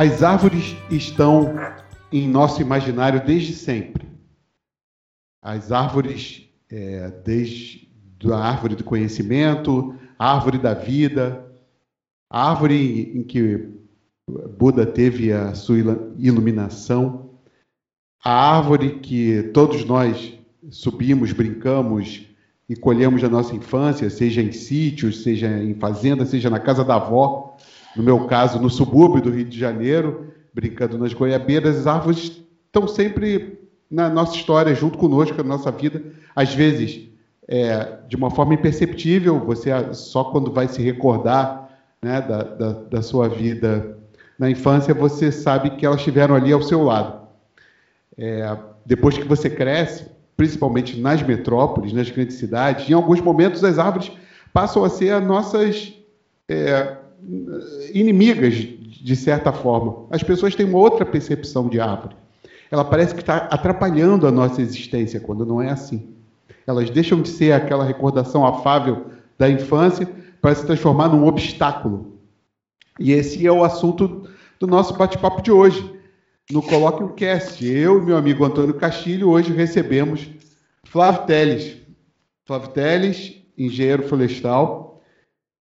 As árvores estão em nosso imaginário desde sempre. As árvores, é, desde a árvore do conhecimento, a árvore da vida, a árvore em que Buda teve a sua iluminação, a árvore que todos nós subimos, brincamos e colhemos na nossa infância, seja em sítios, seja em fazenda, seja na casa da avó, no meu caso, no subúrbio do Rio de Janeiro, brincando nas goiabeiras, as árvores estão sempre na nossa história, junto conosco, na nossa vida. Às vezes, é, de uma forma imperceptível, você só quando vai se recordar né, da, da, da sua vida na infância, você sabe que elas estiveram ali ao seu lado. É, depois que você cresce, principalmente nas metrópoles, nas grandes cidades, em alguns momentos as árvores passam a ser as nossas é, inimigas, de certa forma. As pessoas têm uma outra percepção de árvore. Ela parece que está atrapalhando a nossa existência, quando não é assim. Elas deixam de ser aquela recordação afável da infância para se transformar num obstáculo. E esse é o assunto do nosso bate-papo de hoje no Coloque um Cast. Eu e meu amigo Antônio Castilho hoje recebemos Flávio Teles. Flávio Teles, engenheiro florestal,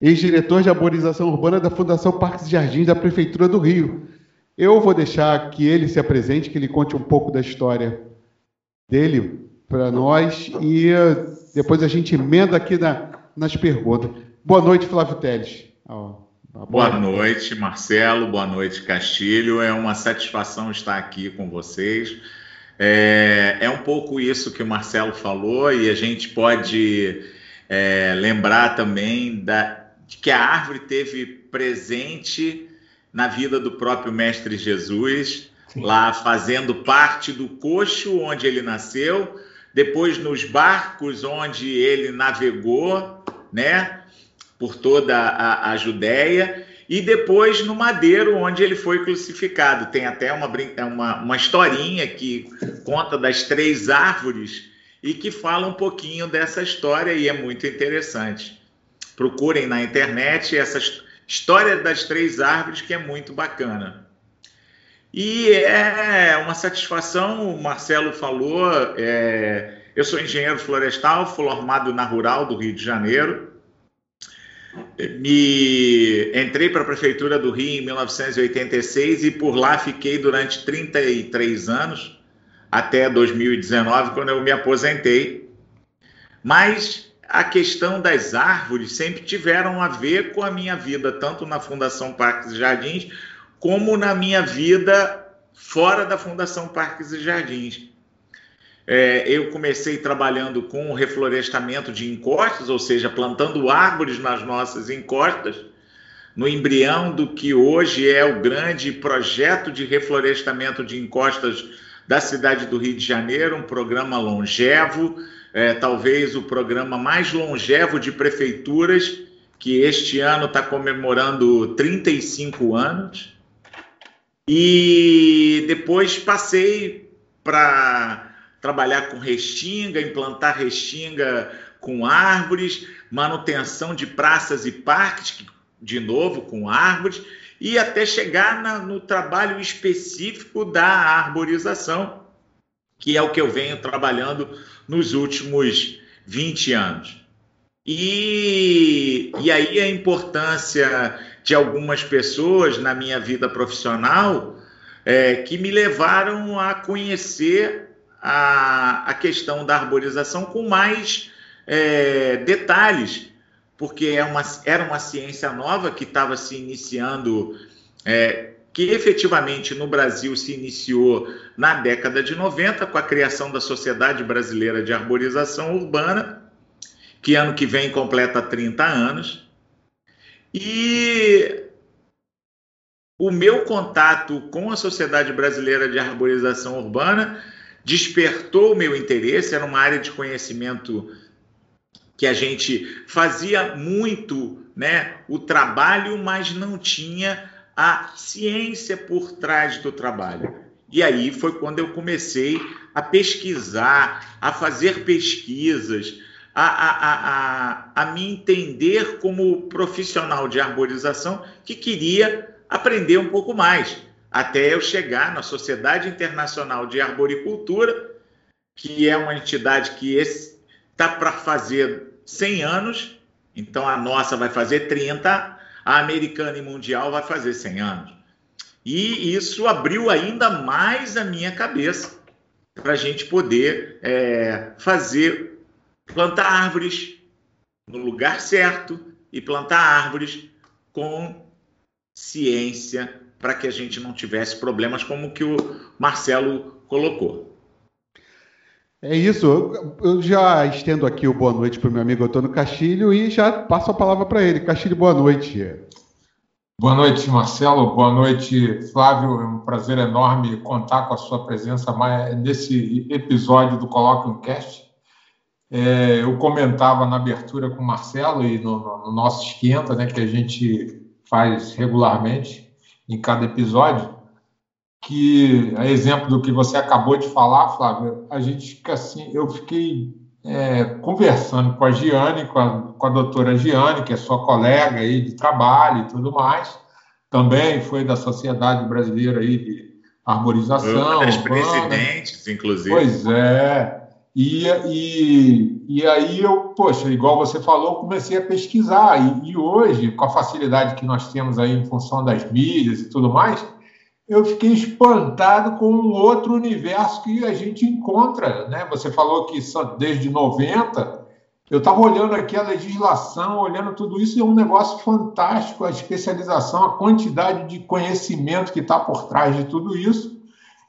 ex-diretor de arborização urbana da Fundação Parques e Jardins da Prefeitura do Rio. Eu vou deixar que ele se apresente, que ele conte um pouco da história dele para nós e depois a gente emenda aqui na, nas perguntas. Boa noite, Flávio Teles. Boa noite, Marcelo. Boa noite, Castilho. É uma satisfação estar aqui com vocês. É, é um pouco isso que o Marcelo falou, e a gente pode é, lembrar também da, de que a árvore teve presente na vida do próprio Mestre Jesus, Sim. lá fazendo parte do coxo onde ele nasceu, depois nos barcos onde ele navegou, né? por toda a, a Judéia, e depois no madeiro, onde ele foi crucificado. Tem até uma, é uma, uma historinha que conta das três árvores e que fala um pouquinho dessa história e é muito interessante. Procurem na internet essa história das três árvores, que é muito bacana. E é uma satisfação, o Marcelo falou, é, eu sou engenheiro florestal, formado na Rural do Rio de Janeiro, me entrei para a prefeitura do Rio em 1986 e por lá fiquei durante 33 anos até 2019 quando eu me aposentei. Mas a questão das árvores sempre tiveram a ver com a minha vida, tanto na Fundação Parques e Jardins como na minha vida fora da Fundação Parques e Jardins. É, eu comecei trabalhando com reflorestamento de encostas, ou seja, plantando árvores nas nossas encostas, no embrião do que hoje é o grande projeto de reflorestamento de encostas da cidade do Rio de Janeiro, um programa longevo, é, talvez o programa mais longevo de prefeituras, que este ano está comemorando 35 anos. E depois passei para trabalhar com restinga, implantar restinga com árvores, manutenção de praças e parques, de novo com árvores, e até chegar na, no trabalho específico da arborização, que é o que eu venho trabalhando nos últimos 20 anos. E, e aí a importância de algumas pessoas na minha vida profissional é, que me levaram a conhecer a, a questão da arborização com mais é, detalhes, porque é uma, era uma ciência nova que estava se iniciando, é, que efetivamente no Brasil se iniciou na década de 90, com a criação da Sociedade Brasileira de Arborização Urbana, que ano que vem completa 30 anos. E o meu contato com a Sociedade Brasileira de Arborização Urbana despertou o meu interesse, era uma área de conhecimento que a gente fazia muito, né, o trabalho, mas não tinha a ciência por trás do trabalho. E aí foi quando eu comecei a pesquisar, a fazer pesquisas, a, a, a, a, me entender como profissional de arborização que queria aprender um pouco mais. até eu chegar na Sociedade Internacional de Arboricultura, que é uma entidade que está para fazer 100 anos, então a nossa vai fazer 30, a americana e mundial vai fazer 100 anos. E isso abriu ainda mais a minha cabeça para a gente poder é, fazer, plantar árvores no lugar certo e plantar árvores com ciência para que a gente não tivesse problemas como que o Marcelo colocou. É isso. Eu já estendo aqui o boa noite para o meu amigo Antônio Castilho e já passo a palavra para ele. Castilho, boa noite. Boa noite, Marcelo. Boa noite, Flávio. É um prazer enorme contar com a sua presença nesse episódio do Colóquio Cast. É, eu comentava na abertura com o Marcelo e no, no nosso esquenta, né, que a gente faz regularmente em cada episódio, que, a exemplo do que você acabou de falar, Flávio, a gente fica assim, eu fiquei é, conversando com a Giane, com a, com a doutora Giane, que é sua colega aí de trabalho e tudo mais, também foi da Sociedade Brasileira aí de Arborização. Uma das presidentes, inclusive. Pois é. E, e, e aí eu, poxa, igual você falou, comecei a pesquisar. E, e hoje, com a facilidade que nós temos aí em função das mídias e tudo mais, eu fiquei espantado com um outro universo que a gente encontra. Né? Você falou que desde 90, eu estava olhando aqui a legislação, olhando tudo isso, e é um negócio fantástico a especialização, a quantidade de conhecimento que está por trás de tudo isso.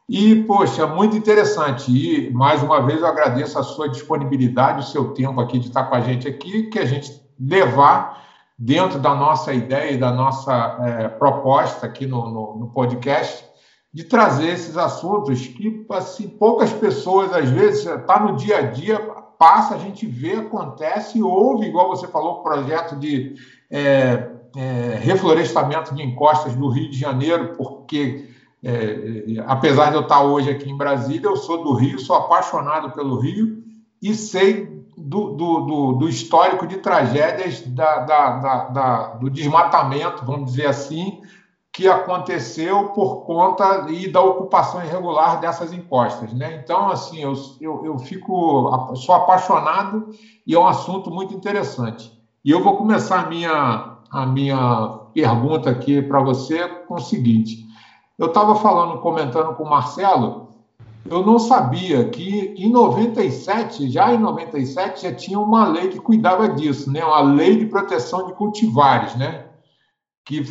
E, poxa, muito interessante. E, mais uma vez, eu agradeço a sua disponibilidade, o seu tempo aqui de estar com a gente aqui, que a gente levar dentro da nossa ideia e da nossa é, proposta aqui no, no, no, podcast, de trazer esses assuntos que assim, poucas pessoas, às vezes, está no dia a dia, passa, a gente vê, acontece, ouve, igual você falou, o projeto de é, é, reflorestamento de encostas do Rio de Janeiro, porque é, apesar de eu estar hoje aqui em Brasília, eu sou do Rio, sou apaixonado pelo Rio e sei do, do, do, do histórico de tragédias da, da, da, do desmatamento, vamos dizer assim, que aconteceu por conta e da ocupação irregular dessas encostas, né? Então, assim, eu, eu, eu fico, sou apaixonado e é um assunto muito interessante. E eu vou começar a minha, a minha pergunta aqui para você com o seguinte: eu estava falando, comentando com o Marcelo eu não sabia que em 97, já em 97, já tinha uma lei que cuidava disso, né? Uma lei de proteção de cultivares, né? Que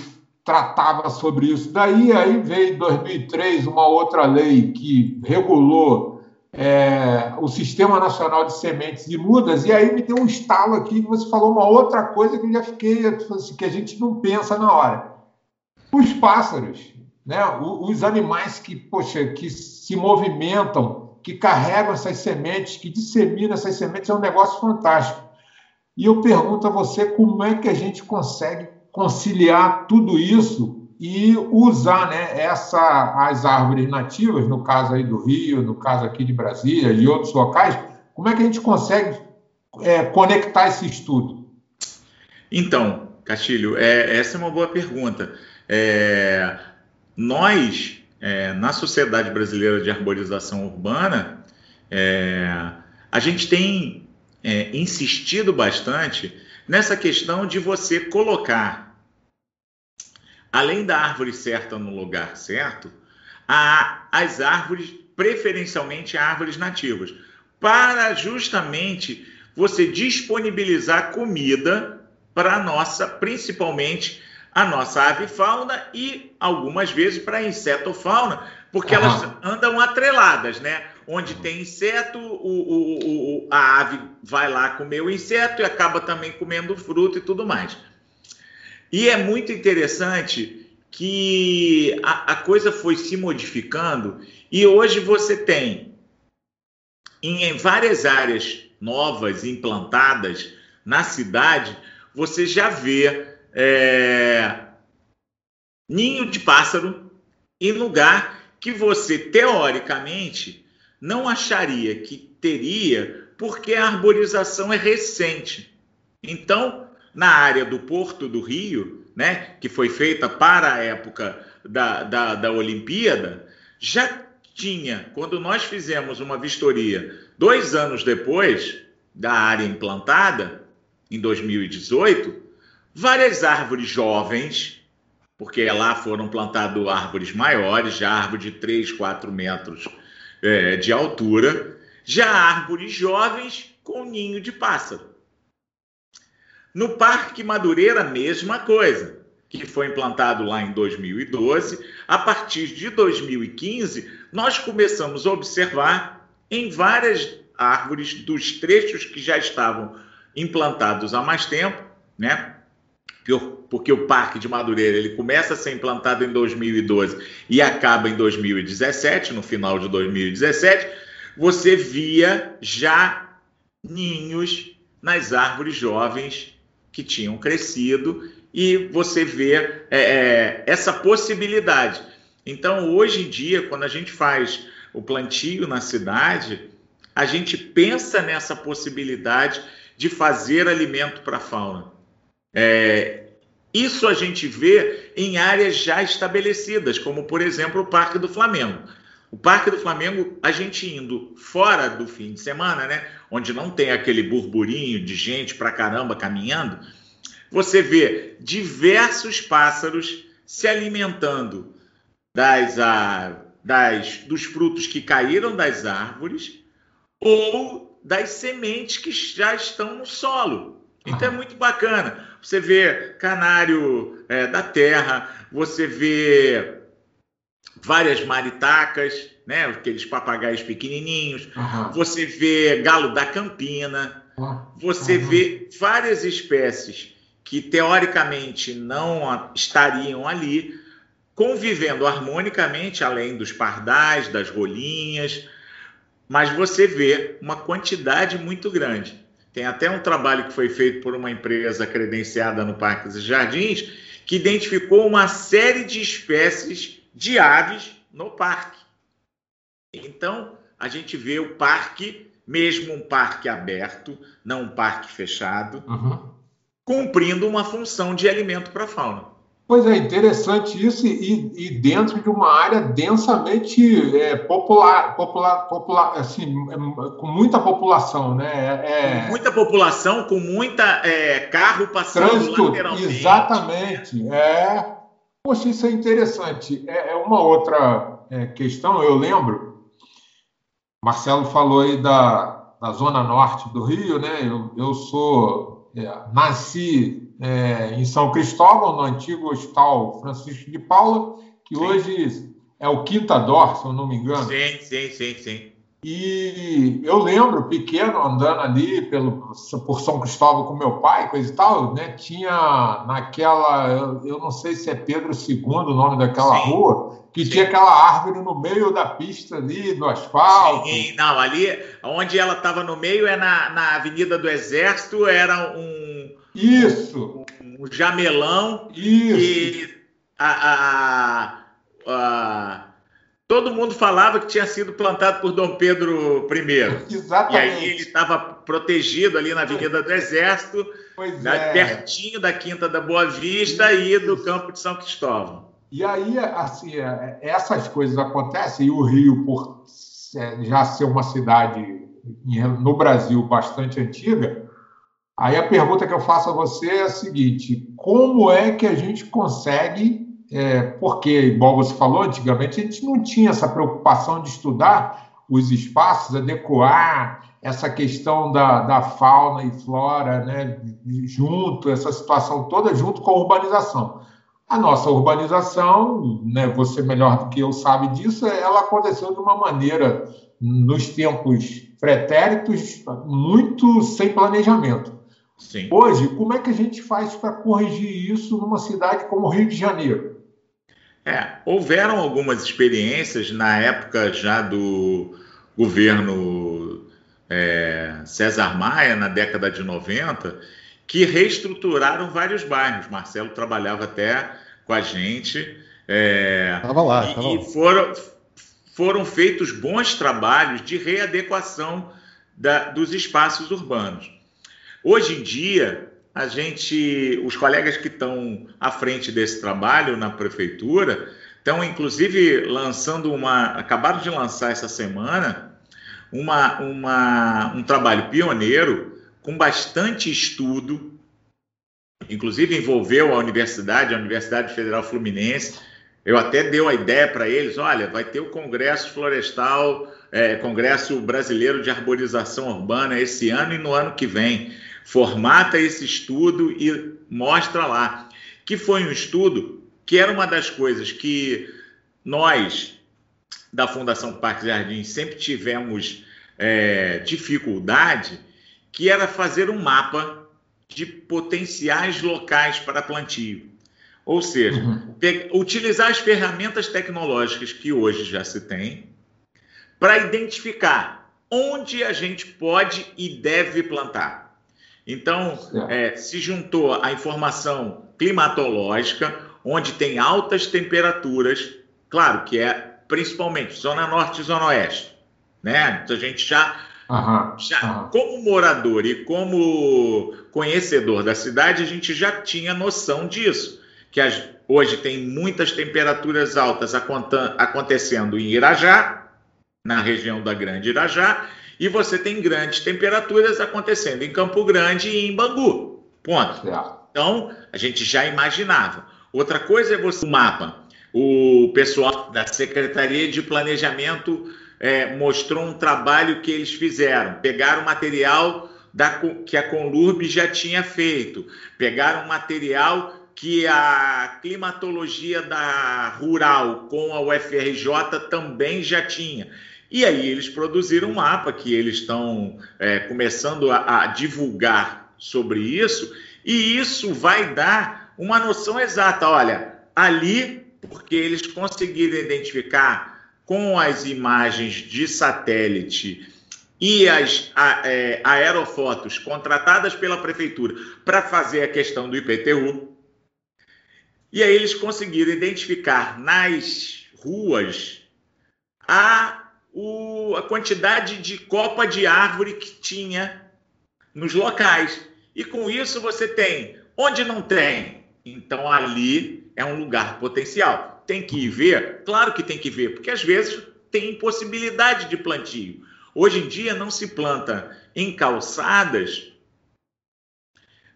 tratava sobre isso. Daí aí veio em 2003 uma outra lei que regulou é, o Sistema Nacional de Sementes e Mudas, e aí me deu um estalo aqui, você falou uma outra coisa que eu já fiquei, assim, que a gente não pensa na hora. Os pássaros, né? os animais que, poxa, que se movimentam, que carregam essas sementes, que disseminam essas sementes, é um negócio fantástico. E eu pergunto a você como é que a gente consegue conciliar tudo isso e usar né, essa, as árvores nativas, no caso aí do Rio, no caso aqui de Brasília e outros locais, como é que a gente consegue é, conectar esse estudo? Então, Castilho, é, essa é uma boa pergunta. É, nós é, na Sociedade Brasileira de Arborização Urbana, é, a gente tem é, insistido bastante nessa questão de você colocar, além da árvore certa no lugar certo, a, as árvores, preferencialmente árvores nativas, para justamente você disponibilizar comida para a nossa, principalmente a nossa avifauna e algumas vezes para a insetofauna, porque uhum. elas andam atreladas, né? Onde tem inseto, o, o, o, a ave vai lá comer o inseto e acaba também comendo fruto e tudo mais. E é muito interessante que a, a coisa foi se modificando e hoje você tem em, em várias áreas novas implantadas na cidade, você já vê é, ninho de pássaro em lugar que você, teoricamente, não acharia que teria, porque a arborização é recente. Então, na área do Porto do Rio, né, que foi feita para a época da, da, da Olimpíada, já tinha, quando nós fizemos uma vistoria dois anos depois da área implantada, em 2018, várias árvores jovens, porque lá foram plantadas árvores maiores, já árvore de 3, 4 metros é, de altura, já árvores jovens com ninho de pássaro. No Parque Madureira, mesma coisa, que foi implantado lá em 2012. A partir de 2015, nós começamos a observar em várias árvores dos trechos que já estavam implantados há mais tempo, né? Porque o Parque de Madureira ele começa a ser implantado em 2012 e acaba em 2017, no final de 2017, você via já ninhos nas árvores jovens que tinham crescido e você vê é, é, essa possibilidade. Então, hoje em dia, quando a gente faz o plantio na cidade, a gente pensa nessa possibilidade de fazer alimento para a fauna. É, isso a gente vê em áreas já estabelecidas, como por exemplo o Parque do Flamengo. O Parque do Flamengo, a gente indo fora do fim de semana, né, onde não tem aquele burburinho de gente pra caramba caminhando, você vê diversos pássaros se alimentando das, a, das, dos frutos que caíram das árvores ou das sementes que já estão no solo. Então é muito bacana. Você vê canário é, da terra, você vê várias maritacas, né? aqueles papagaios pequenininhos, uhum. você vê galo da campina, você uhum. vê várias espécies que teoricamente não estariam ali, convivendo harmonicamente, além dos pardais, das rolinhas, mas você vê uma quantidade muito grande. Tem até um trabalho que foi feito por uma empresa credenciada no Parque dos Jardins que identificou uma série de espécies de aves no parque. Então, a gente vê o parque, mesmo um parque aberto, não um parque fechado, uhum. cumprindo uma função de alimento para a fauna. Pois é, interessante isso e, e dentro de uma área densamente é, popular, popular, popular, assim, é, com muita população, né? É, com muita população, com muita é, carro passando trânsito, lateralmente. Exatamente. É, poxa, isso é interessante. É, é uma outra é, questão, eu lembro, Marcelo falou aí da, da zona norte do Rio, né? Eu, eu sou, nasci é, em São Cristóvão, no antigo Hospital Francisco de Paula, que sim. hoje é o Quinta Dor, se eu não me engano. Sim, sim, sim, sim. E eu lembro, pequeno, andando ali pelo, por São Cristóvão com meu pai, coisa e tal, né? Tinha naquela, eu, eu não sei se é Pedro II o nome daquela sim, rua, que sim. tinha aquela árvore no meio da pista ali, do asfalto. Sim, não, ali, onde ela estava no meio é na, na Avenida do Exército, era um, isso. Um, um jamelão. Isso. E a, a, a, todo mundo falava que tinha sido plantado por Dom Pedro I. Exatamente. E aí ele estava protegido ali na Avenida do Exército, né, é. pertinho da Quinta da Boa Vista Isso. e do Campo de São Cristóvão. E aí, assim, é, essas coisas acontecem, e o Rio, por já ser uma cidade no Brasil bastante antiga, Aí a pergunta que eu faço a você é a seguinte: como é que a gente consegue? É, porque, igual você falou, antigamente a gente não tinha essa preocupação de estudar os espaços, adequar essa questão da, da fauna e flora, né, junto, essa situação toda junto com a urbanização. A nossa urbanização, né, você melhor do que eu sabe disso, ela aconteceu de uma maneira, nos tempos pretéritos, muito sem planejamento. Sim. Hoje, como é que a gente faz para corrigir isso numa cidade como Rio de Janeiro? É, houveram algumas experiências na época já do governo é, César Maia, na década de 90, que reestruturaram vários bairros. Marcelo trabalhava até com a gente. Estava é, lá. E, tava e foram, foram feitos bons trabalhos de readequação da, dos espaços urbanos. Hoje em dia, a gente, os colegas que estão à frente desse trabalho na prefeitura, estão inclusive lançando uma, acabaram de lançar essa semana uma, uma, um trabalho pioneiro com bastante estudo, inclusive envolveu a universidade, a Universidade Federal Fluminense. Eu até dei a ideia para eles: olha, vai ter o Congresso Florestal, é, Congresso Brasileiro de Arborização Urbana esse ano e no ano que vem formata esse estudo e mostra lá. Que foi um estudo que era uma das coisas que nós, da Fundação Parque Jardim, sempre tivemos é, dificuldade, que era fazer um mapa de potenciais locais para plantio. Ou seja, uhum. utilizar as ferramentas tecnológicas que hoje já se tem para identificar onde a gente pode e deve plantar. Então, é, se juntou a informação climatológica, onde tem altas temperaturas, claro que é principalmente zona norte e zona oeste, né? Então a gente já, uhum, já uhum. como morador e como conhecedor da cidade, a gente já tinha noção disso, que as, hoje tem muitas temperaturas altas acontecendo em Irajá, na região da Grande Irajá, e você tem grandes temperaturas acontecendo em Campo Grande e em Bangu. Ponto. Então, a gente já imaginava. Outra coisa é você o mapa. O pessoal da Secretaria de Planejamento é, mostrou um trabalho que eles fizeram. Pegaram material da, que a Conlurb já tinha feito, pegaram material que a climatologia da rural com a UFRJ também já tinha. E aí eles produziram um mapa que eles estão é, começando a, a divulgar sobre isso, e isso vai dar uma noção exata. Olha, ali, porque eles conseguiram identificar com as imagens de satélite e as a, é, aerofotos contratadas pela prefeitura para fazer a questão do IPTU. E aí eles conseguiram identificar nas ruas a o, a quantidade de copa de árvore que tinha nos locais. E com isso você tem. Onde não tem, então ali é um lugar potencial. Tem que ir ver? Claro que tem que ver, porque às vezes tem impossibilidade de plantio. Hoje em dia não se planta em calçadas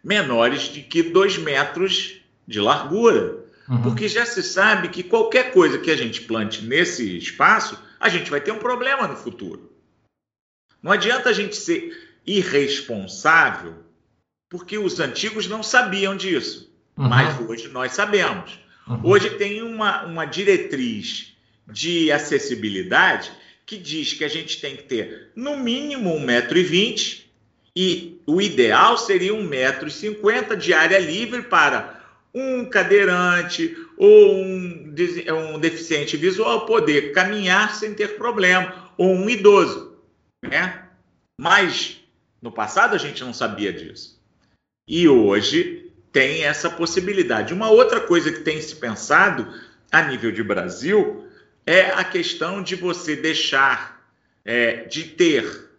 menores de que dois metros de largura. Uhum. Porque já se sabe que qualquer coisa que a gente plante nesse espaço a gente vai ter um problema no futuro. Não adianta a gente ser irresponsável, porque os antigos não sabiam disso, uhum. mas hoje nós sabemos. Uhum. Hoje tem uma, uma diretriz de acessibilidade que diz que a gente tem que ter no mínimo 1,20m e o ideal seria 1,50m de área livre para um cadeirante ou um, um deficiente visual poder caminhar sem ter problema, ou um idoso, né? Mas no passado a gente não sabia disso. E hoje tem essa possibilidade. Uma outra coisa que tem se pensado a nível de Brasil é a questão de você deixar é, de ter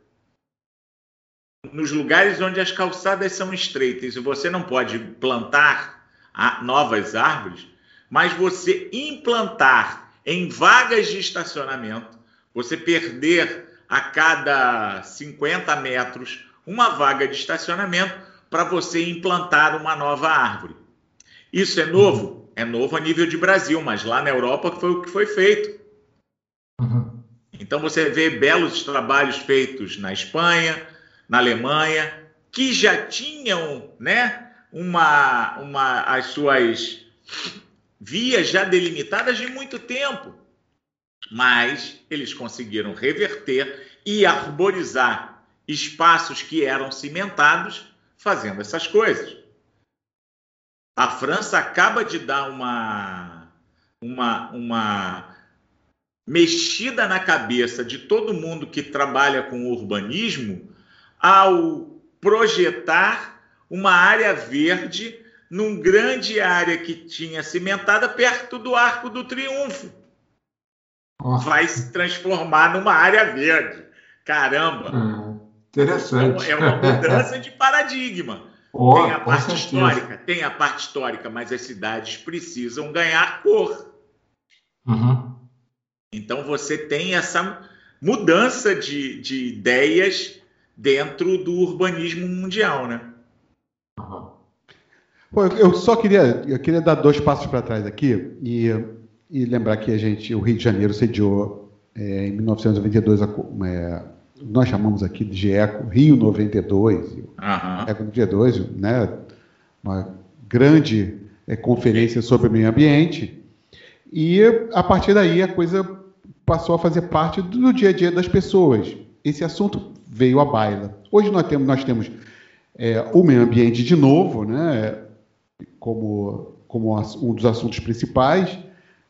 nos lugares onde as calçadas são estreitas e você não pode plantar novas árvores, mas você implantar em vagas de estacionamento, você perder a cada 50 metros uma vaga de estacionamento para você implantar uma nova árvore. Isso é novo? É novo a nível de Brasil, mas lá na Europa foi o que foi feito. Uhum. Então você vê belos trabalhos feitos na Espanha, na Alemanha, que já tinham, né, uma, uma, as suas vias já delimitadas de muito tempo. Mas eles conseguiram reverter e arborizar espaços que eram cimentados fazendo essas coisas. A França acaba de dar uma, uma, uma mexida na cabeça de todo mundo que trabalha com urbanismo ao projetar uma área verde num grande área que tinha cimentada perto do Arco do Triunfo. Oh. Vai se transformar numa área verde. Caramba! Hum, interessante. É uma mudança de paradigma. Oh, tem a parte histórica, tem a parte histórica, mas as cidades precisam ganhar cor. Uhum. Então você tem essa mudança de, de ideias dentro do urbanismo mundial, né? Eu só queria, eu queria dar dois passos para trás aqui e, e, lembrar que a gente, o Rio de Janeiro sediou é, em 1992, é, nós chamamos aqui de GECO, Rio 92, uhum. ECO 92, né, uma grande é, conferência sobre o meio ambiente, e a partir daí a coisa passou a fazer parte do dia a dia das pessoas. Esse assunto veio à baila. Hoje nós temos, nós temos é, o meio ambiente de novo, né, como, como um dos assuntos principais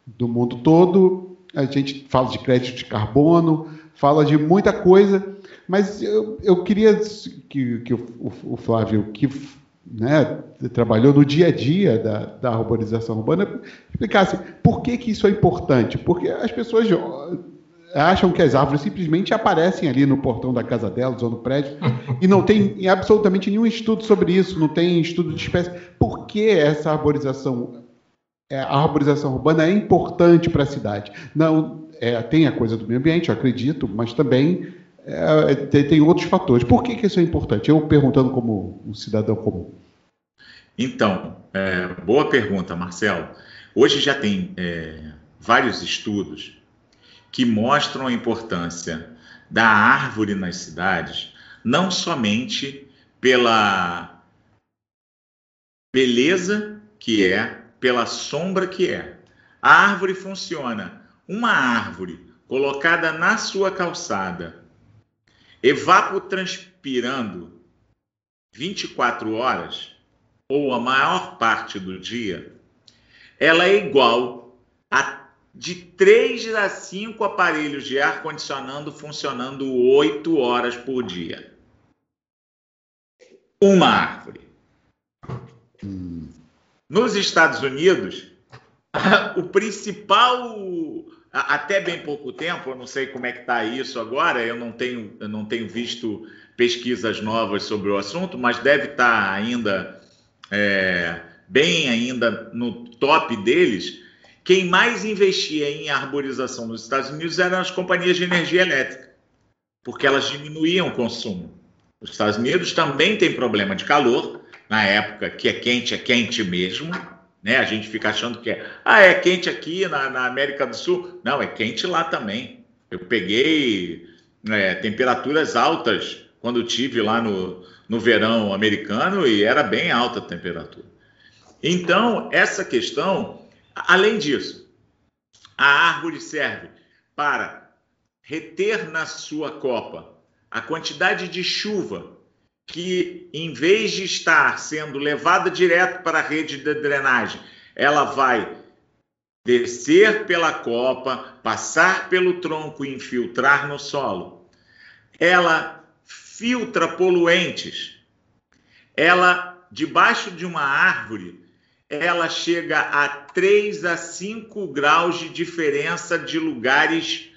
do mundo todo. A gente fala de crédito de carbono, fala de muita coisa, mas eu, eu queria que, que o, o, Flávio, que né, trabalhou no dia a dia da, da urbanização urbana, explicasse por que, que isso é importante. Porque as pessoas acham que as árvores simplesmente aparecem ali no portão da casa delas ou no prédio e não tem absolutamente nenhum estudo sobre isso, não tem estudo de espécie. Por que essa arborização, é, a arborização urbana é importante para a cidade? Não, é, tem a coisa do meio ambiente, eu acredito, mas também é, tem, tem, outros fatores. Por que, que isso é importante? Eu perguntando como um cidadão comum. Então, é, boa pergunta, Marcelo. Hoje já tem é, vários estudos que mostram a importância da árvore nas cidades, não somente pela beleza que é, pela sombra que é. A árvore funciona. Uma árvore colocada na sua calçada, evapotranspirando 24 horas, ou a maior parte do dia, ela é igual a de 3 a 5 aparelhos de ar-condicionado funcionando 8 horas por dia. Uma árvore. Nos Estados Unidos, o principal, até bem pouco tempo, eu não sei como é que está isso agora, eu não tenho, eu não tenho visto pesquisas novas sobre o assunto, mas deve estar tá ainda é, bem ainda no top deles quem mais investia em arborização nos Estados Unidos eram as companhias de energia elétrica, porque elas diminuíam o consumo. Os Estados Unidos também tem problema de calor, na época que é quente, é quente mesmo, né? A gente fica achando que é, ah, é quente aqui na, na América do Sul. Não, é quente lá também. Eu peguei é, temperaturas altas quando tive lá no, no verão americano e era bem alta a temperatura. Então, essa questão Além disso, a árvore serve para reter na sua copa a quantidade de chuva que, em vez de estar sendo levada direto para a rede de drenagem, ela vai descer pela copa, passar pelo tronco e infiltrar no solo. Ela filtra poluentes. Ela, debaixo de uma árvore, ela chega a 3 a 5 graus de diferença de lugares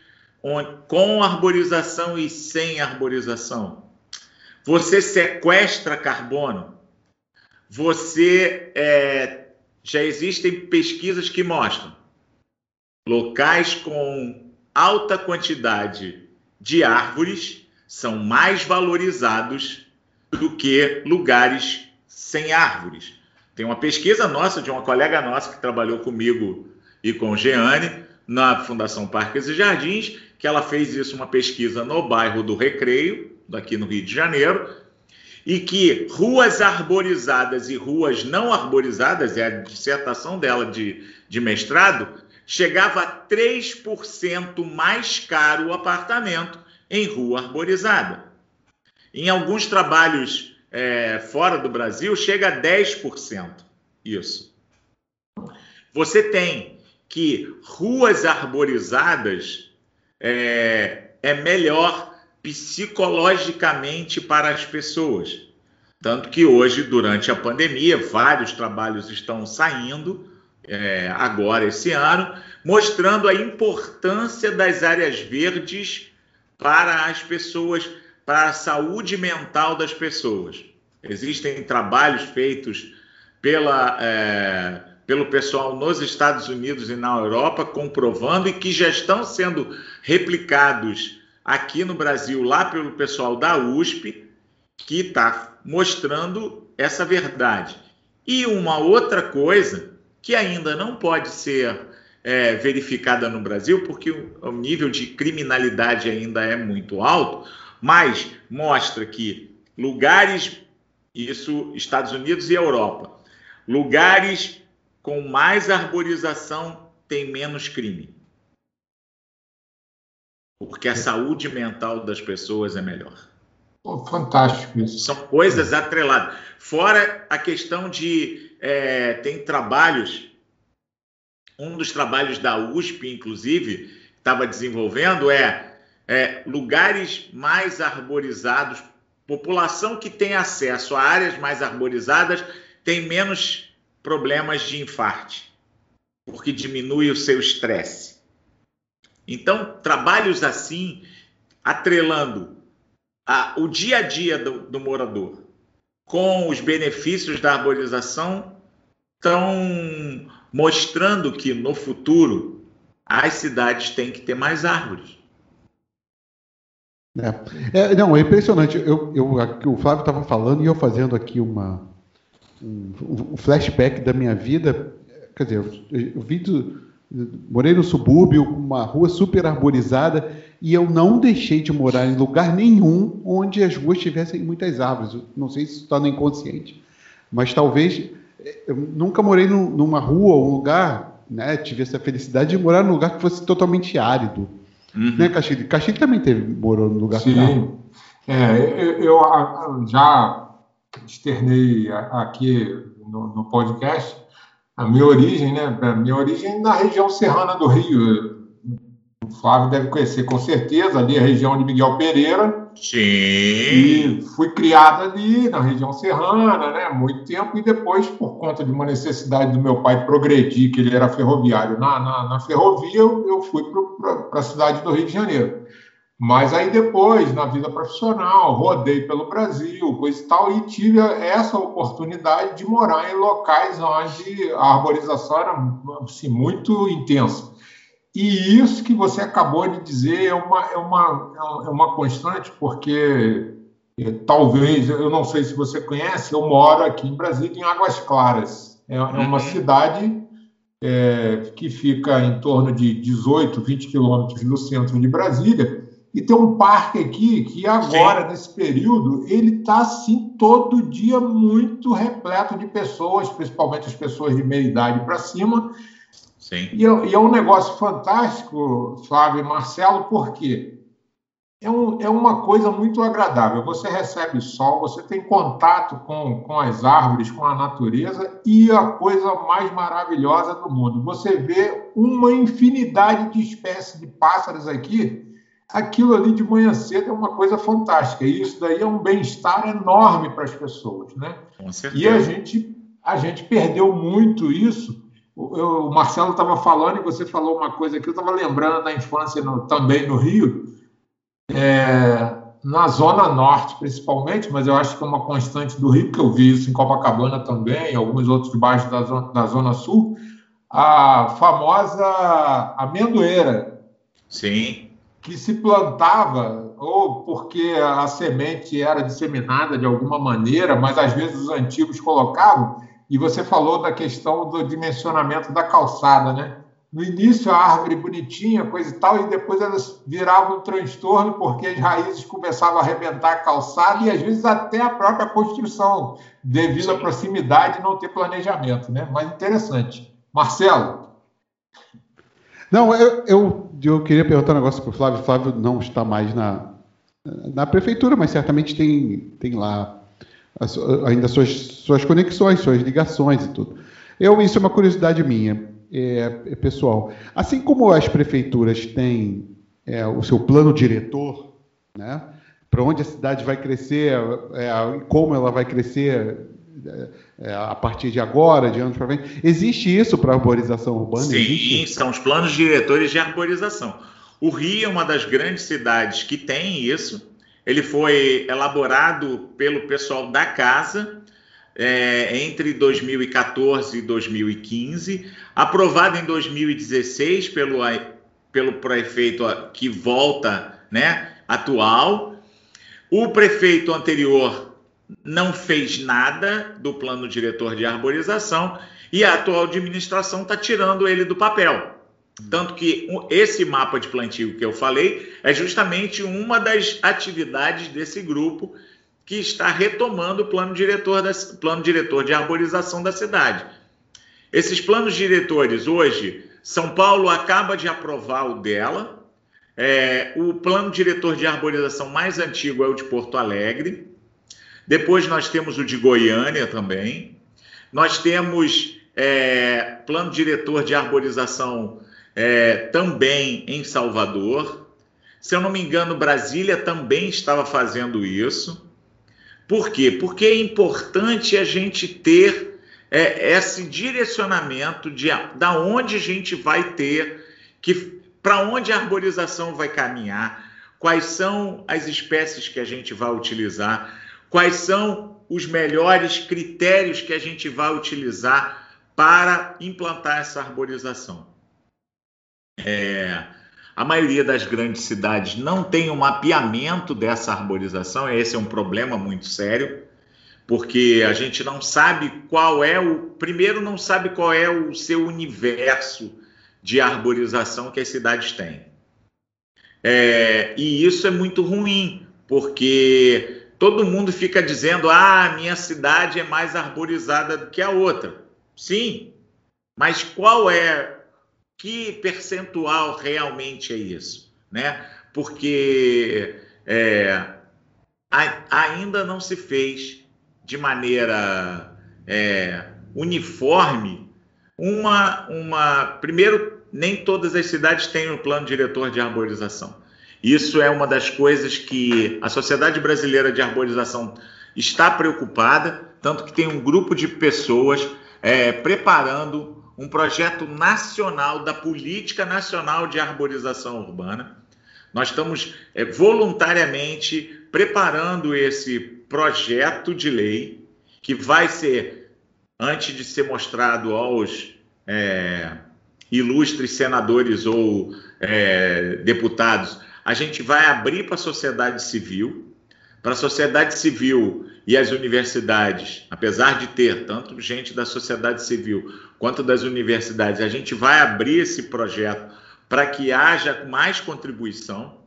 com arborização e sem arborização. Você sequestra carbono. Você é, já existem pesquisas que mostram locais com alta quantidade de árvores são mais valorizados do que lugares sem árvores. Tem uma pesquisa nossa, de uma colega nossa que trabalhou comigo e com Jeane, na Fundação Parques e Jardins, que ela fez isso, uma pesquisa no bairro do Recreio, daqui no Rio de Janeiro, e que ruas arborizadas e ruas não arborizadas, é a dissertação dela de, de mestrado, chegava a 3% mais caro o apartamento em rua arborizada. Em alguns trabalhos é, fora do Brasil chega a 10%. Isso. Você tem que ruas arborizadas é, é melhor psicologicamente para as pessoas. Tanto que hoje, durante a pandemia, vários trabalhos estão saindo, é, agora esse ano, mostrando a importância das áreas verdes para as pessoas para a saúde mental das pessoas. Existem trabalhos feitos pela, é, pelo pessoal nos Estados Unidos e na Europa comprovando e que já estão sendo replicados aqui no Brasil, lá pelo pessoal da USP, que está mostrando essa verdade. E uma outra coisa que ainda não pode ser é, verificada no Brasil, porque o, o nível de criminalidade ainda é muito alto, mas mostra que lugares, isso Estados Unidos e Europa, lugares com mais arborização têm menos crime. Porque a saúde mental das pessoas é melhor. Oh, fantástico isso. São coisas atreladas. Fora a questão de. É, tem trabalhos um dos trabalhos da USP, inclusive, estava desenvolvendo é, é, lugares mais arborizados, população que tem acesso a áreas mais arborizadas tem menos problemas de infarte, porque diminui o seu estresse. Então, trabalhos assim, atrelando a, o dia a dia do, do morador com os benefícios da arborização, estão mostrando que no futuro as cidades têm que ter mais árvores. É. É, não, é impressionante. Eu, eu, o Flávio estava falando e eu fazendo aqui uma, um, um, flashback da minha vida. Quer dizer, eu, eu vi do, morei no subúrbio, uma rua super arborizada, e eu não deixei de morar em lugar nenhum onde as ruas tivessem muitas árvores. Não sei se isso está no inconsciente, mas talvez eu nunca morei num, numa rua ou um lugar, né? Tive essa felicidade de morar num lugar que fosse totalmente árido. Uhum. Né, Castilho? Castilho também teve, morou num lugar Sim. É, eu, eu, já externei aqui no, no, podcast a minha origem, né? A minha origem na região serrana do Rio. O Flávio deve conhecer com certeza ali a região de Miguel Pereira. Sim. E fui criado ali na região serrana, né? Muito tempo e depois, por conta de uma necessidade do meu pai progredir, que ele era ferroviário na, na, na ferrovia, eu, eu fui para a cidade do Rio de Janeiro. Mas aí depois, na vida profissional, rodei pelo Brasil, coisa e tal, e tive essa oportunidade de morar em locais onde a arborização era assim, muito intensa. E isso que você acabou de dizer é uma, é uma, é uma constante, porque é, talvez, eu não sei se você conhece, eu moro aqui em Brasília, em Águas Claras. É, é uma uhum. cidade é, que fica em torno de 18, 20 quilômetros do centro de Brasília. E tem um parque aqui que agora, Sim. nesse período, ele está assim todo dia muito repleto de pessoas, principalmente as pessoas de meia idade para cima, Sim. E, é, e é um negócio fantástico, Flávio e Marcelo, porque é, um, é uma coisa muito agradável. Você recebe sol, você tem contato com, com as árvores, com a natureza, e a coisa mais maravilhosa do mundo. Você vê uma infinidade de espécies de pássaros aqui. Aquilo ali de manhã cedo é uma coisa fantástica. E isso daí é um bem-estar enorme para as pessoas. Né? Com certeza. E a gente, a gente perdeu muito isso eu, o Marcelo estava falando e você falou uma coisa que eu estava lembrando da infância no, também no Rio, é, na Zona Norte principalmente, mas eu acho que é uma constante do Rio, que eu vi isso em Copacabana também, em alguns outros bairros da Zona, da zona Sul, a famosa amendoeira. Sim. Que se plantava, ou porque a semente era disseminada de alguma maneira, mas às vezes os antigos colocavam, e você falou da questão do dimensionamento da calçada, né? No início a árvore bonitinha, coisa e tal, e depois elas viravam um transtorno porque as raízes começavam a arrebentar a calçada e às vezes até a própria construção, devido à proximidade e não ter planejamento, né? Mas interessante. Marcelo? Não, eu, eu, eu queria perguntar um negócio para o Flávio. O Flávio não está mais na, na prefeitura, mas certamente tem, tem lá as, ainda suas, suas conexões, suas ligações e tudo. Eu, isso é uma curiosidade minha, é, é pessoal. Assim como as prefeituras têm é, o seu plano diretor, né, para onde a cidade vai crescer, é, como ela vai crescer é, a partir de agora, de anos para frente. Existe isso para a arborização urbana? Sim, Existe? são os planos diretores de arborização. O Rio é uma das grandes cidades que tem isso, ele foi elaborado pelo pessoal da casa é, entre 2014 e 2015, aprovado em 2016 pelo, pelo prefeito que volta, né, atual. O prefeito anterior não fez nada do plano diretor de arborização e a atual administração está tirando ele do papel. Tanto que esse mapa de plantio que eu falei é justamente uma das atividades desse grupo que está retomando o plano diretor, da, plano diretor de arborização da cidade. Esses planos diretores hoje, São Paulo acaba de aprovar o dela. É, o plano diretor de arborização mais antigo é o de Porto Alegre. Depois nós temos o de Goiânia também. Nós temos é, plano diretor de arborização é, também em Salvador. Se eu não me engano, Brasília também estava fazendo isso. Por quê? Porque é importante a gente ter é, esse direcionamento de da onde a gente vai ter, que para onde a arborização vai caminhar, quais são as espécies que a gente vai utilizar, quais são os melhores critérios que a gente vai utilizar para implantar essa arborização. É, a maioria das grandes cidades não tem um mapeamento dessa arborização, esse é um problema muito sério, porque a gente não sabe qual é o. Primeiro, não sabe qual é o seu universo de arborização que as cidades têm. É, e isso é muito ruim, porque todo mundo fica dizendo: ah, minha cidade é mais arborizada do que a outra. Sim, mas qual é que percentual realmente é isso, né? Porque é, a, ainda não se fez de maneira é, uniforme uma, uma. Primeiro, nem todas as cidades têm um plano diretor de arborização. Isso é uma das coisas que a Sociedade Brasileira de Arborização está preocupada, tanto que tem um grupo de pessoas é, preparando um projeto nacional da Política Nacional de Arborização Urbana. Nós estamos é, voluntariamente preparando esse projeto de lei que vai ser, antes de ser mostrado aos é, ilustres senadores ou é, deputados, a gente vai abrir para a sociedade civil. Para a sociedade civil e as universidades, apesar de ter tanto gente da sociedade civil quanto das universidades, a gente vai abrir esse projeto para que haja mais contribuição.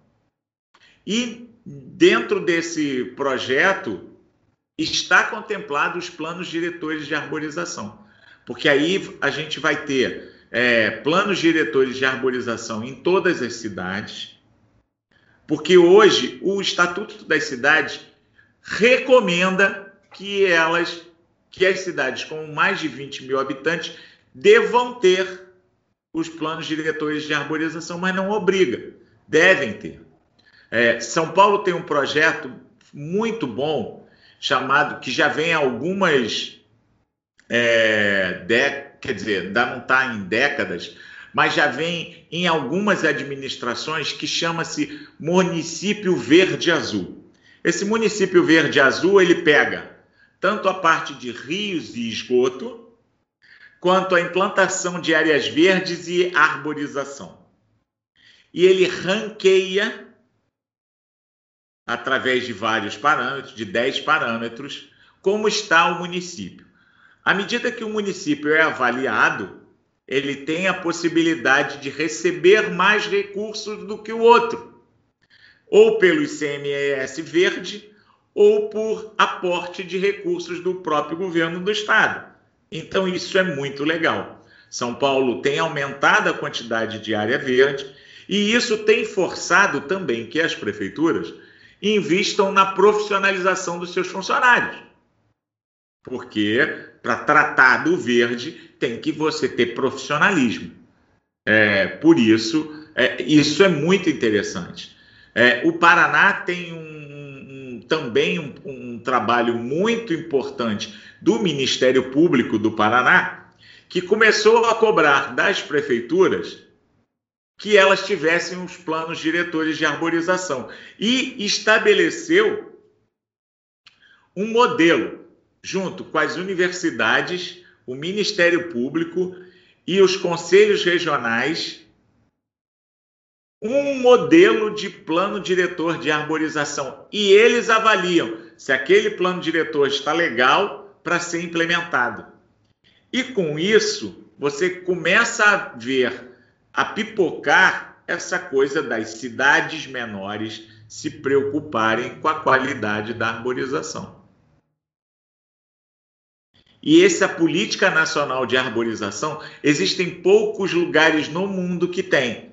E dentro desse projeto está contemplado os planos diretores de arborização, porque aí a gente vai ter é, planos diretores de arborização em todas as cidades, porque hoje o Estatuto das Cidades recomenda que elas, que as cidades com mais de 20 mil habitantes devam ter os planos diretores de arborização, mas não obriga, devem ter. É, São Paulo tem um projeto muito bom chamado que já vem algumas é, de, quer dizer, ainda não está em décadas, mas já vem em algumas administrações que chama-se município verde azul. Esse município verde azul, ele pega tanto a parte de rios e esgoto, quanto a implantação de áreas verdes e arborização. E ele ranqueia através de vários parâmetros, de 10 parâmetros, como está o município. À medida que o município é avaliado, ele tem a possibilidade de receber mais recursos do que o outro ou pelo ICMS verde ou por aporte de recursos do próprio governo do estado. Então isso é muito legal. São Paulo tem aumentado a quantidade de área verde e isso tem forçado também que as prefeituras investam na profissionalização dos seus funcionários. Porque para tratar do verde tem que você ter profissionalismo. É, por isso, é, isso é muito interessante. É, o Paraná tem um, um, também um, um trabalho muito importante do Ministério Público do Paraná, que começou a cobrar das prefeituras que elas tivessem os planos diretores de arborização e estabeleceu um modelo junto com as universidades, o Ministério Público e os conselhos regionais um modelo de plano diretor de arborização e eles avaliam se aquele plano diretor está legal para ser implementado. E com isso, você começa a ver, a pipocar essa coisa das cidades menores se preocuparem com a qualidade da arborização. E essa política nacional de arborização, existem poucos lugares no mundo que tem.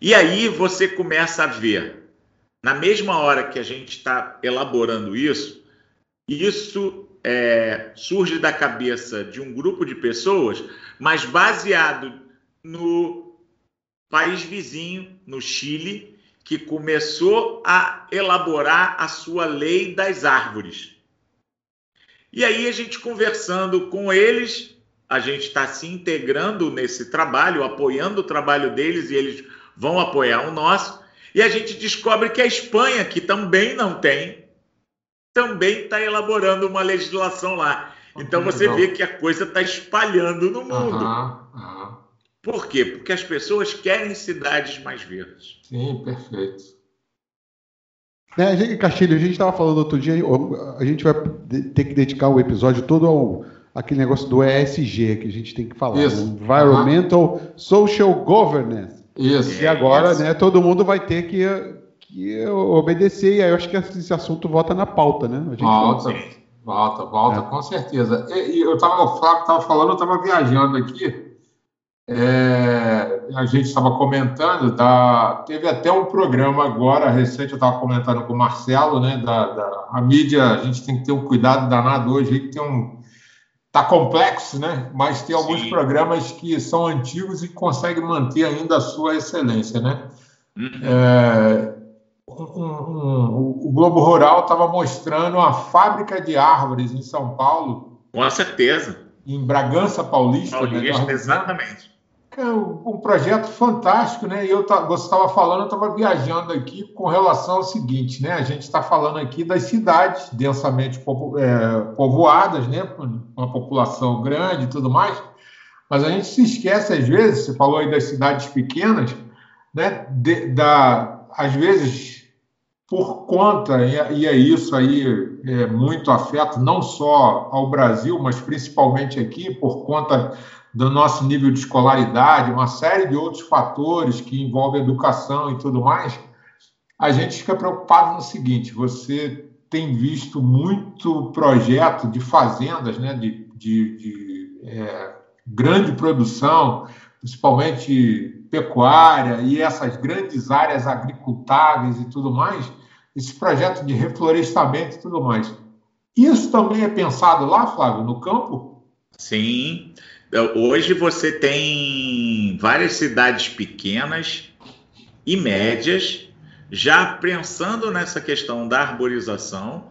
E aí você começa a ver, na mesma hora que a gente está elaborando isso, isso é, surge da cabeça de um grupo de pessoas, mas baseado no país vizinho, no Chile, que começou a elaborar a sua lei das árvores. E aí a gente conversando com eles, a gente está se integrando nesse trabalho, apoiando o trabalho deles e eles vão apoiar o nosso. E a gente descobre que a Espanha, que também não tem, também está elaborando uma legislação lá. Então você vê que a coisa está espalhando no mundo. Uhum, uhum. Por quê? Porque as pessoas querem cidades mais verdes. Sim, perfeito. É, Castilho, a gente estava falando outro dia, a gente vai ter que dedicar o episódio todo ao aquele negócio do ESG que a gente tem que falar. Isso. Environmental uhum. Social Governance. Isso. E agora, Isso. né, todo mundo vai ter que, que obedecer, e aí eu acho que esse assunto volta na pauta, né? volta, volta, volta, é. com certeza. E, eu estava, o Flávio estava falando, eu estava viajando aqui, é, a gente estava comentando, da, teve até um programa agora recente, eu estava comentando com o Marcelo, né? Da, da, a mídia, a gente tem que ter um cuidado danado hoje, que tem um. Tá complexo, né? Mas tem alguns Sim. programas que são antigos e conseguem manter ainda a sua excelência, né? Uhum. É, um, um, o Globo Rural estava mostrando a fábrica de árvores em São Paulo. Com certeza. Em Bragança Paulista. Né? Paulista, né? exatamente é um projeto fantástico, né? E eu você estava falando, eu estava viajando aqui com relação ao seguinte, né? A gente está falando aqui das cidades densamente é, povoadas, né? Uma população grande e tudo mais, mas a gente se esquece às vezes. Você falou aí das cidades pequenas, né? De, da, às vezes por conta e, e é isso aí é muito afeto não só ao Brasil, mas principalmente aqui por conta do nosso nível de escolaridade, uma série de outros fatores que envolvem educação e tudo mais, a gente fica preocupado no seguinte: você tem visto muito projeto de fazendas, né, de, de, de é, grande produção, principalmente pecuária e essas grandes áreas agricultáveis e tudo mais, esse projeto de reflorestamento e tudo mais. Isso também é pensado lá, Flávio, no campo? Sim. Hoje você tem várias cidades pequenas e médias já pensando nessa questão da arborização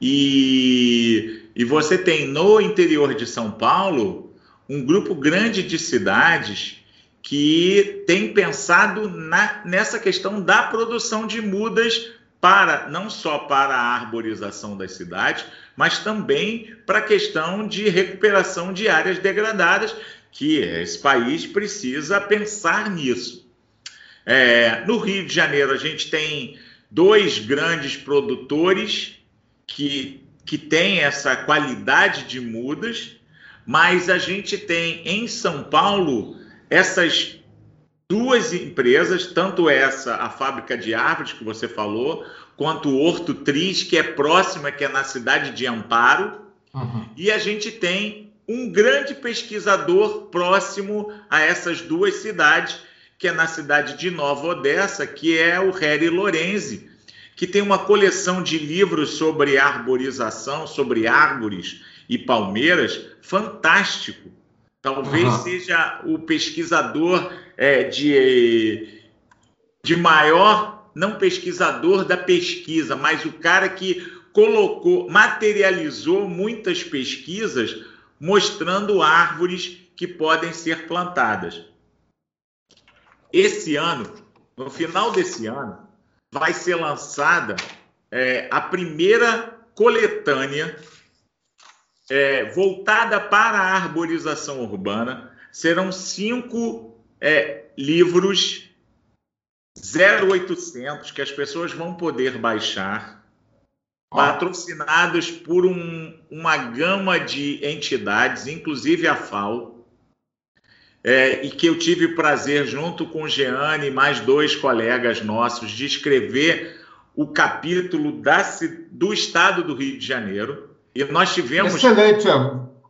e, e você tem no interior de São Paulo um grupo grande de cidades que tem pensado na, nessa questão da produção de mudas para não só para a arborização das cidades, mas também para a questão de recuperação de áreas degradadas, que esse país precisa pensar nisso. É, no Rio de Janeiro, a gente tem dois grandes produtores que, que têm essa qualidade de mudas, mas a gente tem em São Paulo essas duas empresas, tanto essa, a fábrica de árvores que você falou, quanto o Horto Tris, que é próxima, que é na cidade de Amparo. Uhum. E a gente tem um grande pesquisador próximo a essas duas cidades, que é na cidade de Nova Odessa, que é o Harry Lorenzi, que tem uma coleção de livros sobre arborização, sobre árvores e palmeiras, fantástico. Talvez uhum. seja o pesquisador é, de, de maior, não pesquisador da pesquisa, mas o cara que colocou, materializou muitas pesquisas mostrando árvores que podem ser plantadas. esse ano, no final desse ano, vai ser lançada é, a primeira coletânea é, voltada para a arborização urbana. Serão cinco é, livros 0800 que as pessoas vão poder baixar, patrocinados por um, uma gama de entidades, inclusive a FAO, é, e que eu tive o prazer, junto com Jeane e mais dois colegas nossos, de escrever o capítulo da, do Estado do Rio de Janeiro. E nós tivemos. Excelente,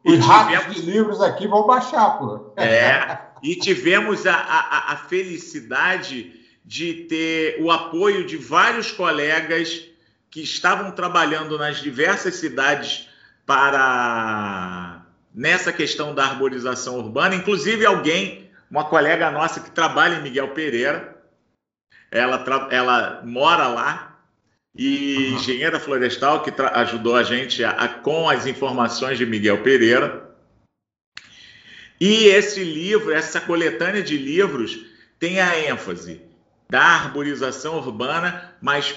Os ratos de livros aqui vão baixar, pô. É, e tivemos a, a, a felicidade de ter o apoio de vários colegas que estavam trabalhando nas diversas cidades para nessa questão da arborização urbana, inclusive alguém, uma colega nossa que trabalha em Miguel Pereira, ela, ela mora lá e engenheira florestal que ajudou a gente a, a, com as informações de Miguel Pereira. E esse livro, essa coletânea de livros, tem a ênfase da arborização urbana, mas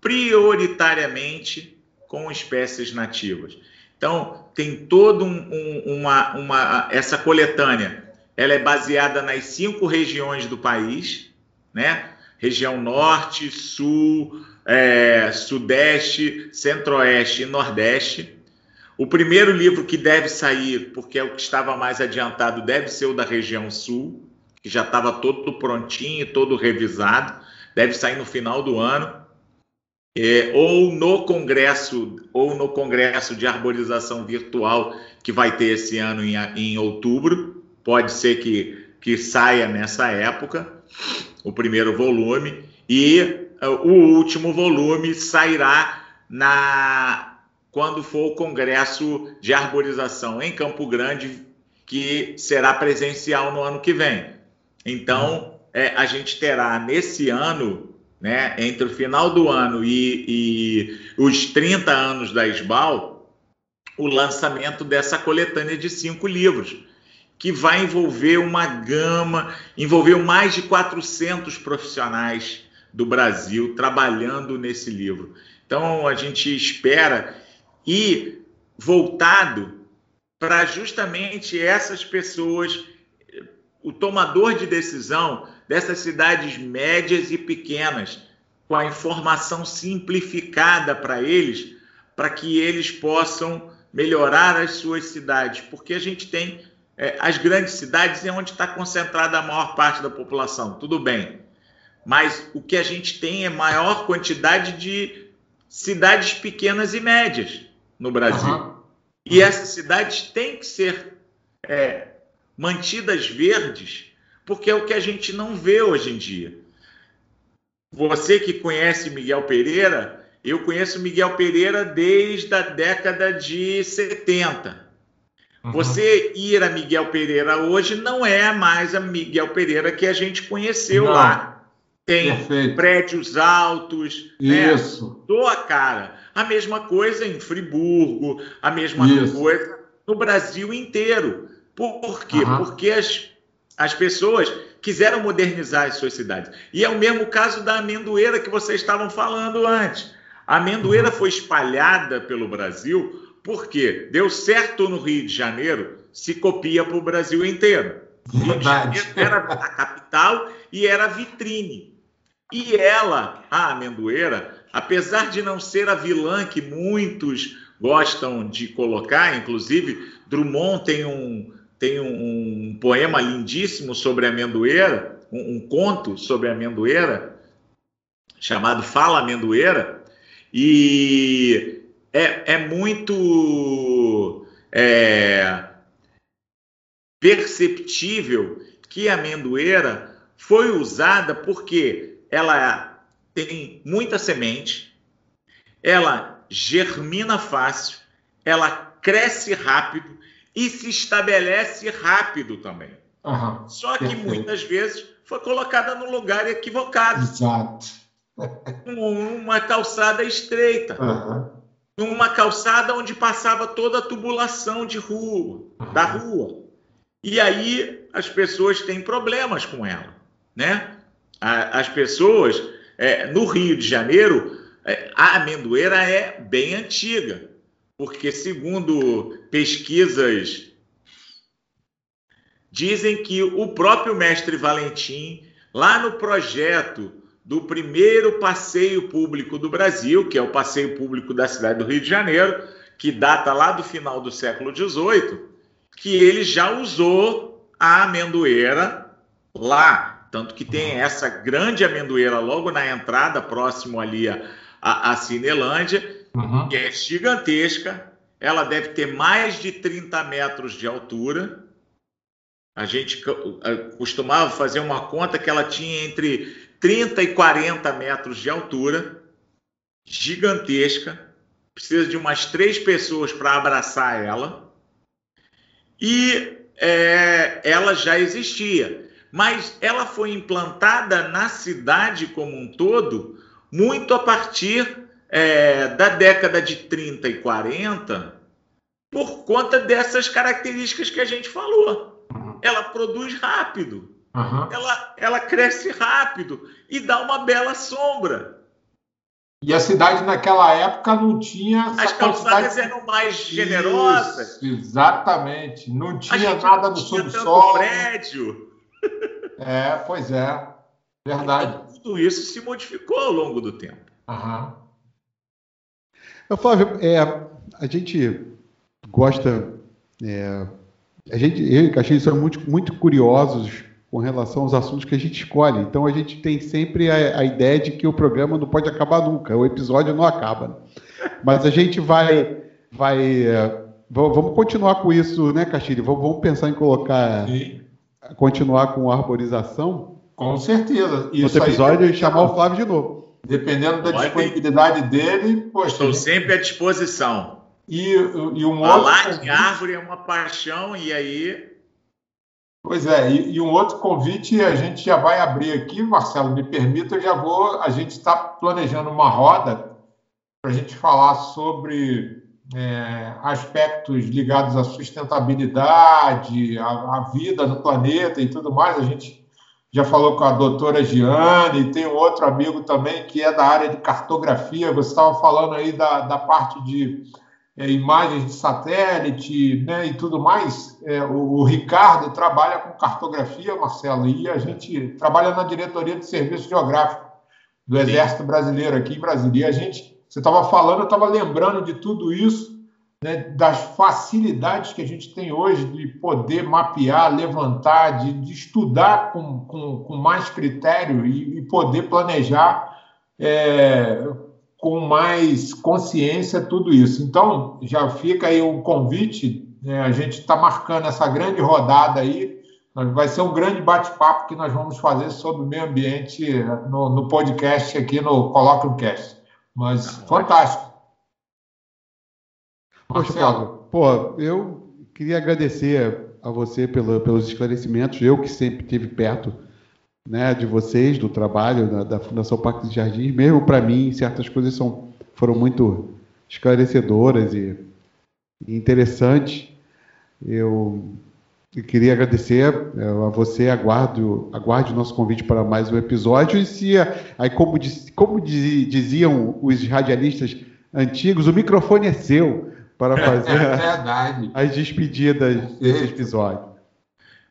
prioritariamente com espécies nativas. Então, tem todo um, um, uma, uma, essa coletânea. Ela é baseada nas cinco regiões do país, né? Região Norte, Sul, é, Sudeste, Centro-Oeste e Nordeste. O primeiro livro que deve sair, porque é o que estava mais adiantado, deve ser o da região Sul, que já estava todo prontinho, todo revisado, deve sair no final do ano. É, ou no congresso ou no congresso de arborização virtual que vai ter esse ano em, em outubro pode ser que, que saia nessa época o primeiro volume e o último volume sairá na quando for o congresso de arborização em Campo Grande, que será presencial no ano que vem. Então, é, a gente terá nesse ano, né, entre o final do ano e, e os 30 anos da SBAL, o lançamento dessa coletânea de cinco livros, que vai envolver uma gama, envolveu mais de 400 profissionais do Brasil trabalhando nesse livro. Então a gente espera e voltado para justamente essas pessoas, o tomador de decisão dessas cidades médias e pequenas, com a informação simplificada para eles, para que eles possam melhorar as suas cidades, porque a gente tem é, as grandes cidades é onde está concentrada a maior parte da população, tudo bem mas o que a gente tem é maior quantidade de cidades pequenas e médias no Brasil. Uhum. E essas cidades têm que ser é, mantidas verdes, porque é o que a gente não vê hoje em dia. Você que conhece Miguel Pereira, eu conheço Miguel Pereira desde a década de 70. Uhum. Você ir a Miguel Pereira hoje não é mais a Miguel Pereira que a gente conheceu não. lá tem Perfeito. prédios altos. Né? Isso. Né? Cara. A mesma coisa em Friburgo, a mesma Isso. coisa no Brasil inteiro. Por quê? Uhum. Porque as, as pessoas quiseram modernizar as suas cidades. E é o mesmo caso da amendoeira que vocês estavam falando antes. A amendoeira uhum. foi espalhada pelo Brasil porque deu certo no Rio de Janeiro, se copia para o Brasil inteiro. Rio de Janeiro era a capital e era a vitrine. E ela, a amendoeira, apesar de não ser a vilã que muitos gostam de colocar, inclusive Drummond tem um, tem um, um poema lindíssimo sobre a amendoeira, um, um, conto sobre a amendoeira, chamado Fala Amendoeira, e é, é muito é, perceptível que a amendoeira foi usada porque ela tem muita semente, ela germina fácil, ela cresce rápido e se estabelece rápido também. Uhum, Só que perfeito. muitas vezes foi colocada no lugar equivocado. Exato. Uma calçada estreita. Uhum. Uma calçada onde passava toda a tubulação de rua, uhum. da rua. E aí as pessoas têm problemas com ela. né? as pessoas é, no Rio de Janeiro, é, a amendoeira é bem antiga, porque segundo pesquisas dizem que o próprio mestre Valentim, lá no projeto do primeiro passeio público do Brasil, que é o passeio público da cidade do Rio de Janeiro, que data lá do final do século XVIII, que ele já usou a amendoeira lá. Tanto que tem essa grande amendoeira logo na entrada, próximo ali a, a, a Cinelândia, uhum. que é gigantesca. Ela deve ter mais de 30 metros de altura. A gente costumava fazer uma conta que ela tinha entre 30 e 40 metros de altura, gigantesca, precisa de umas três pessoas para abraçar ela, e é, ela já existia, mas ela foi implantada na cidade como um todo muito a partir é, da década de 30 e 40, por conta dessas características que a gente falou. Ela produz rápido Uhum. Ela, ela cresce rápido e dá uma bela sombra. E a cidade naquela época não tinha. As calçadas eram mais generosas. Isso, exatamente. Não tinha nada no subsolo. prédio. É, pois é. Verdade. Então, tudo isso se modificou ao longo do tempo. Uhum. Flávio, é, a gente gosta. É, a gente, eu e Caxias somos muito, muito curiosos com relação aos assuntos que a gente escolhe. Então a gente tem sempre a, a ideia de que o programa não pode acabar nunca, o episódio não acaba. Mas a gente vai, vai, é, vamos continuar com isso, né, Castilho? Vamos, pensar em colocar, Sim. continuar com a arborização. Com certeza. Isso Outro episódio e chamar o Flávio de novo. Dependendo da disponibilidade dele, poxa. Estou sempre à disposição. E, e um Falar outro... de árvore é uma paixão, e aí Pois é, e, e, um outro convite a gente já vai abrir aqui, Marcelo, me permita, eu já vou. A gente está planejando uma roda para a gente falar sobre é, aspectos ligados à sustentabilidade, à, à, vida no planeta e tudo mais. A gente já falou com a doutora Giane, tem um outro amigo também que é da área de cartografia. Você estava falando aí da, da parte de é, imagens de satélite né, e tudo mais. É, o, o, Ricardo trabalha com cartografia, Marcelo, e a gente trabalha na diretoria de serviço geográfico do Exército Brasileiro aqui em Brasília. E a gente, você estava falando, eu estava lembrando de tudo isso, né, das facilidades que a gente tem hoje de poder mapear, levantar, de, de estudar com, com, com, mais critério e, e poder planejar é, com mais consciência tudo isso. Então, já fica aí um convite, né? a gente está marcando essa grande rodada aí, vai ser um grande bate-papo que nós vamos fazer sobre o meio ambiente no, no podcast aqui no Colóquio Cast. Mas ah, fantástico. Poxa, Paulo, pô, eu queria agradecer a você pelo, pelos esclarecimentos, eu que sempre estive perto né, de vocês, do trabalho da, da Fundação Parque de Jardins, mesmo para mim, certas coisas são, foram muito esclarecedoras e, e interessantes. Eu, eu, queria agradecer é, a você, aguardo, aguarde o nosso convite para mais um episódio. E se, aí, como, como diziam os radialistas antigos, o microfone é seu para fazer é as despedidas desse episódio.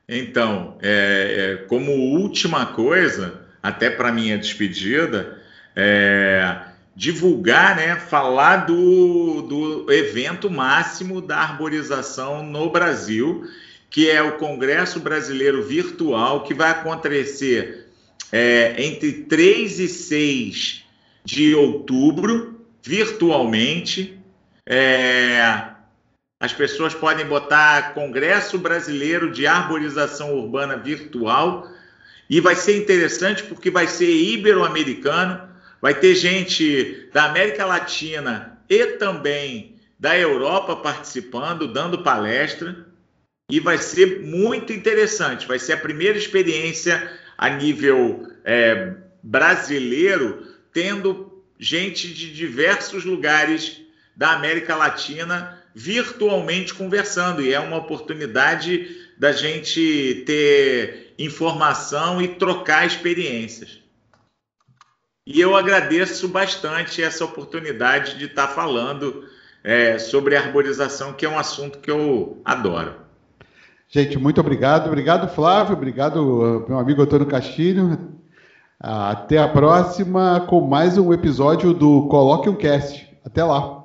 Então, é, é, como última coisa, até para minha despedida, é, divulgar, né, falar do, do evento máximo da arborização no Brasil, que é o Congresso Brasileiro Virtual, que vai acontecer é, entre 3 e 6 de outubro, virtualmente. É, as pessoas podem botar Congresso Brasileiro de Arborização Urbana Virtual e vai ser interessante porque vai ser ibero-americano, vai ter gente da América Latina e também da Europa participando, dando palestra e vai ser muito interessante. Vai ser a primeira experiência a nível é, brasileiro, tendo gente de diversos lugares da América Latina virtualmente conversando, e é uma oportunidade da gente ter informação e trocar experiências. E eu agradeço bastante essa oportunidade de estar falando é, sobre arborização, que é um assunto que eu adoro. Gente, muito obrigado. Obrigado, Flávio. Obrigado, meu amigo Antônio Castilho. Até a próxima com mais um episódio do Coloque um Cast. Até lá.